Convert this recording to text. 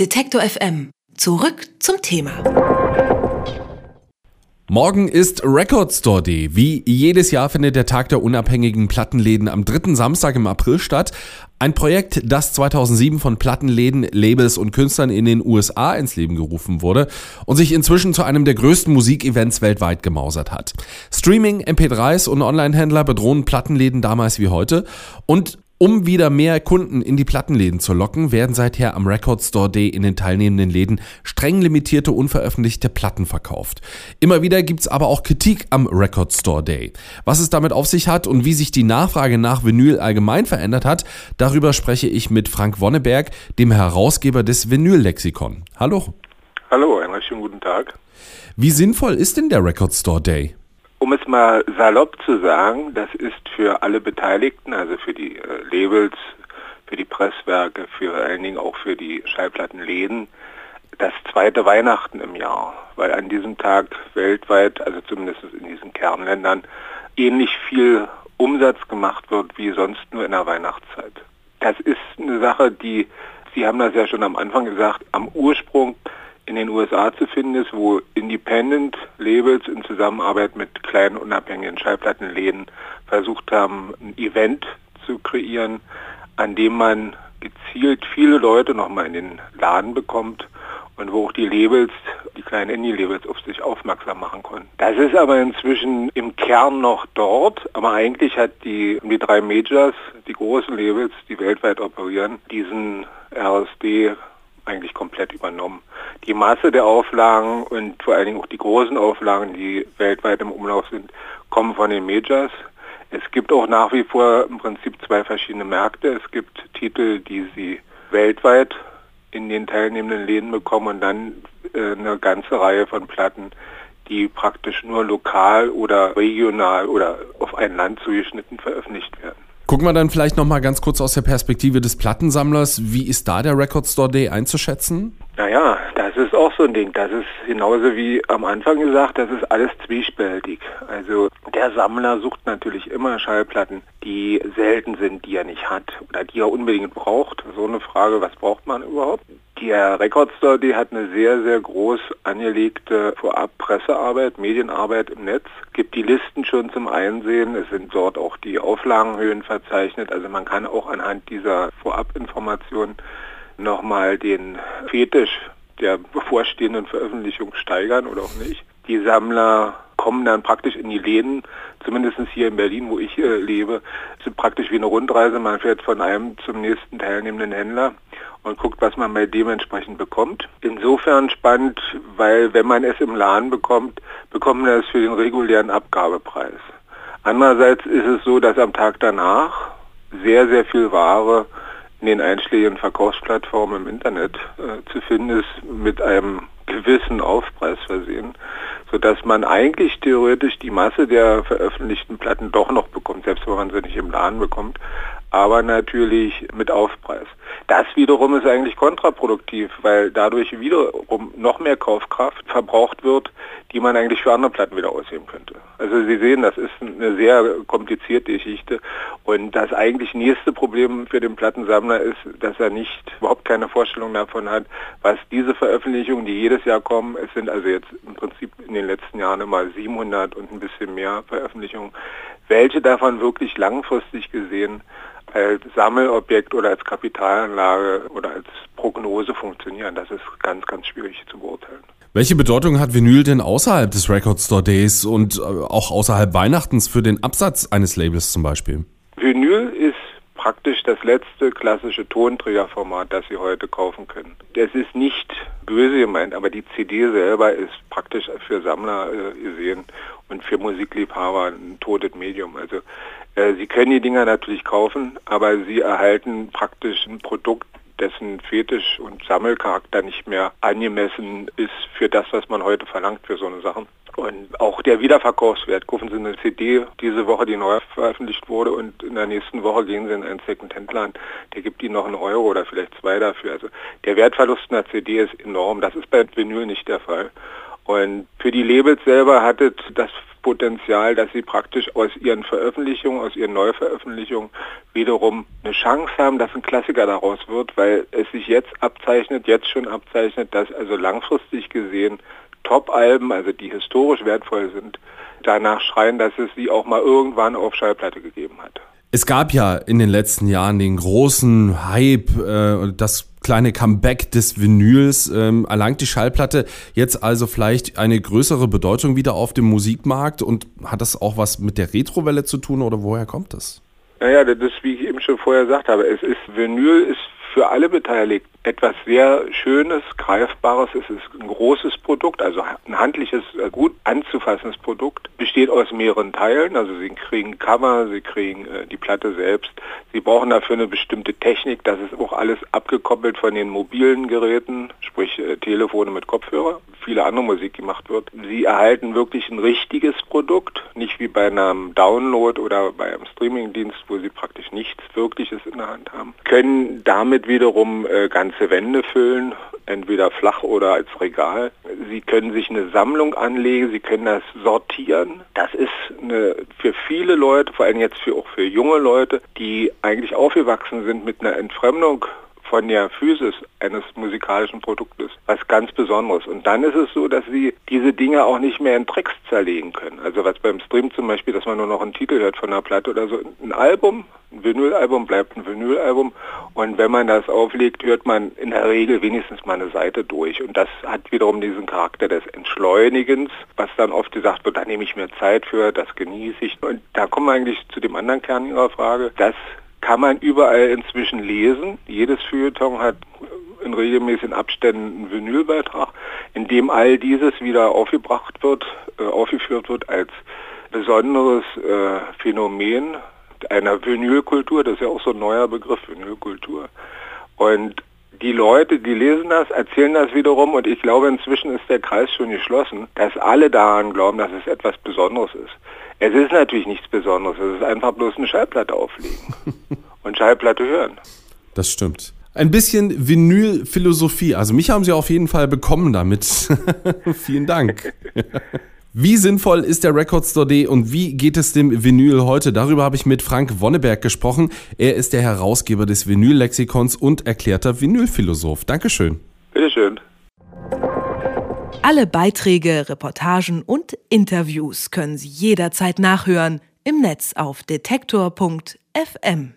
Detektor FM. Zurück zum Thema. Morgen ist Record Store Day. Wie jedes Jahr findet der Tag der unabhängigen Plattenläden am dritten Samstag im April statt. Ein Projekt, das 2007 von Plattenläden, Labels und Künstlern in den USA ins Leben gerufen wurde und sich inzwischen zu einem der größten Musikevents weltweit gemausert hat. Streaming, MP3s und Online-Händler bedrohen Plattenläden damals wie heute und um wieder mehr Kunden in die Plattenläden zu locken, werden seither am Record Store Day in den teilnehmenden Läden streng limitierte unveröffentlichte Platten verkauft. Immer wieder gibt's aber auch Kritik am Record Store Day. Was es damit auf sich hat und wie sich die Nachfrage nach Vinyl allgemein verändert hat, darüber spreche ich mit Frank Wonneberg, dem Herausgeber des Vinyl-Lexikon. Hallo. Hallo, einen recht schönen guten Tag. Wie sinnvoll ist denn der Record Store Day? Um es mal salopp zu sagen, das ist für alle Beteiligten, also für die äh, Labels, für die Presswerke, für allen Dingen auch für die Schallplattenläden, das zweite Weihnachten im Jahr, weil an diesem Tag weltweit, also zumindest in diesen Kernländern, ähnlich viel Umsatz gemacht wird wie sonst nur in der Weihnachtszeit. Das ist eine Sache, die, Sie haben das ja schon am Anfang gesagt, am Ursprung in den USA zu finden ist, wo Independent Labels in Zusammenarbeit mit kleinen unabhängigen Schallplattenläden versucht haben, ein Event zu kreieren, an dem man gezielt viele Leute nochmal in den Laden bekommt und wo auch die Labels, die kleinen Indie-Labels auf sich aufmerksam machen konnten. Das ist aber inzwischen im Kern noch dort, aber eigentlich hat die, die drei Majors, die großen Labels, die weltweit operieren, diesen RSD eigentlich komplett übernommen. Die Masse der Auflagen und vor allen Dingen auch die großen Auflagen, die weltweit im Umlauf sind, kommen von den Majors. Es gibt auch nach wie vor im Prinzip zwei verschiedene Märkte. Es gibt Titel, die sie weltweit in den teilnehmenden Läden bekommen und dann äh, eine ganze Reihe von Platten, die praktisch nur lokal oder regional oder auf ein Land zugeschnitten veröffentlicht werden. Gucken wir dann vielleicht noch mal ganz kurz aus der Perspektive des Plattensammlers. Wie ist da der Record Store Day einzuschätzen? Naja, das ist auch so ein Ding. Das ist genauso wie am Anfang gesagt, das ist alles zwiespältig. Also der Sammler sucht natürlich immer Schallplatten, die selten sind, die er nicht hat oder die er unbedingt braucht. So eine Frage, was braucht man überhaupt? Der Record Store, die hat eine sehr, sehr groß angelegte Vorab-Pressearbeit, Medienarbeit im Netz. Gibt die Listen schon zum Einsehen. Es sind dort auch die Auflagenhöhen verzeichnet. Also man kann auch anhand dieser Vorabinformationen nochmal den Fetisch der bevorstehenden Veröffentlichung steigern oder auch nicht. Die Sammler kommen dann praktisch in die Läden, zumindest hier in Berlin, wo ich äh, lebe, sind praktisch wie eine Rundreise. Man fährt von einem zum nächsten teilnehmenden Händler und guckt, was man bei dementsprechend bekommt. Insofern spannend, weil wenn man es im Laden bekommt, bekommt man es für den regulären Abgabepreis. Andererseits ist es so, dass am Tag danach sehr, sehr viel Ware in den einschlägigen Verkaufsplattformen im Internet äh, zu finden ist, mit einem gewissen Aufpreis versehen, sodass man eigentlich theoretisch die Masse der veröffentlichten Platten doch noch bekommt, selbst wenn man sie nicht im Laden bekommt, aber natürlich mit Aufpreis. Das wiederum ist eigentlich kontraproduktiv, weil dadurch wiederum noch mehr Kaufkraft verbraucht wird, die man eigentlich für andere Platten wieder ausheben könnte. Also Sie sehen, das ist eine sehr komplizierte Geschichte und das eigentlich nächste Problem für den Plattensammler ist, dass er nicht überhaupt keine Vorstellung davon hat, was diese Veröffentlichungen, die jedes Jahr kommen, es sind also jetzt im Prinzip in den letzten Jahren immer 700 und ein bisschen mehr Veröffentlichungen, welche davon wirklich langfristig gesehen als Sammelobjekt oder als Kapitalanlage oder als Prognose funktionieren. Das ist ganz, ganz schwierig zu beurteilen. Welche Bedeutung hat Vinyl denn außerhalb des Record Store Days und äh, auch außerhalb Weihnachtens für den Absatz eines Labels zum Beispiel? Vinyl ist praktisch das letzte klassische Tonträgerformat, das Sie heute kaufen können. Es ist nicht böse gemeint, aber die CD selber ist praktisch für Sammler äh, gesehen und für Musikliebhaber ein totes Medium. Also äh, Sie können die Dinger natürlich kaufen, aber Sie erhalten praktisch ein Produkt, dessen Fetisch und Sammelcharakter nicht mehr angemessen ist für das, was man heute verlangt für so eine Sachen. Und auch der Wiederverkaufswert. Kaufen Sie eine CD diese Woche, die neu veröffentlicht wurde und in der nächsten Woche gehen Sie in einen Second-Hand-Laden, der gibt Ihnen noch einen Euro oder vielleicht zwei dafür. Also der Wertverlust einer CD ist enorm. Das ist bei Vinyl nicht der Fall. Und für die Labels selber hat es das Potenzial, dass sie praktisch aus ihren Veröffentlichungen, aus ihren Neuveröffentlichungen wiederum eine Chance haben, dass ein Klassiker daraus wird, weil es sich jetzt abzeichnet, jetzt schon abzeichnet, dass also langfristig gesehen Top-Alben, also die historisch wertvoll sind, danach schreien, dass es sie auch mal irgendwann auf Schallplatte gegeben hat. Es gab ja in den letzten Jahren den großen Hype, äh, das kleine Comeback des Vinyls. Ähm, erlangt die Schallplatte jetzt also vielleicht eine größere Bedeutung wieder auf dem Musikmarkt und hat das auch was mit der Retrowelle zu tun oder woher kommt das? Naja, das ist, wie ich eben schon vorher gesagt habe, es ist Vinyl ist für alle Beteiligten etwas sehr Schönes, Greifbares. Es ist ein großes Produkt, also ein handliches, äh, gut anzufassendes Produkt. Besteht aus mehreren Teilen, also Sie kriegen Cover, Sie kriegen äh, die Platte selbst. Sie brauchen dafür eine bestimmte Technik, das ist auch alles abgekoppelt von den mobilen Geräten, sprich äh, Telefone mit Kopfhörer, viele andere Musik gemacht wird. Sie erhalten wirklich ein richtiges Produkt, nicht wie bei einem Download oder bei einem Streamingdienst, wo Sie praktisch nichts Wirkliches in der Hand haben. Können damit wiederum äh, ganze Wände füllen, entweder flach oder als Regal. Sie können sich eine Sammlung anlegen, Sie können das sortieren. Das ist eine, für viele Leute, vor allem jetzt für, auch für junge Leute, die eigentlich aufgewachsen sind mit einer Entfremdung von der Physis eines musikalischen Produktes was ganz Besonderes. Und dann ist es so, dass sie diese Dinge auch nicht mehr in Tricks zerlegen können. Also was beim Stream zum Beispiel, dass man nur noch einen Titel hört von einer Platte oder so. Ein Album, ein Vinylalbum bleibt ein Vinylalbum. Und wenn man das auflegt, hört man in der Regel wenigstens mal eine Seite durch. Und das hat wiederum diesen Charakter des Entschleunigens, was dann oft gesagt wird, da nehme ich mir Zeit für, das genieße ich. Und da kommen wir eigentlich zu dem anderen Kern Ihrer Frage. Das kann man überall inzwischen lesen. Jedes Feuilleton hat in regelmäßigen Abständen einen Vinylbeitrag, in dem all dieses wieder aufgebracht wird, äh, aufgeführt wird als besonderes äh, Phänomen einer Vinylkultur. Das ist ja auch so ein neuer Begriff, Vinylkultur. Und die Leute, die lesen das, erzählen das wiederum und ich glaube, inzwischen ist der Kreis schon geschlossen, dass alle daran glauben, dass es etwas Besonderes ist. Es ist natürlich nichts Besonderes, es ist einfach bloß eine Schallplatte auflegen und Schallplatte hören. Das stimmt. Ein bisschen Vinyl-Philosophie. Also mich haben Sie auf jeden Fall bekommen damit. Vielen Dank. Wie sinnvoll ist der Record Store D und wie geht es dem Vinyl heute? Darüber habe ich mit Frank Wonneberg gesprochen. Er ist der Herausgeber des Vinyl-Lexikons und erklärter Vinylphilosoph. Dankeschön. Bitteschön. Alle Beiträge, Reportagen und Interviews können Sie jederzeit nachhören im Netz auf detektor.fm.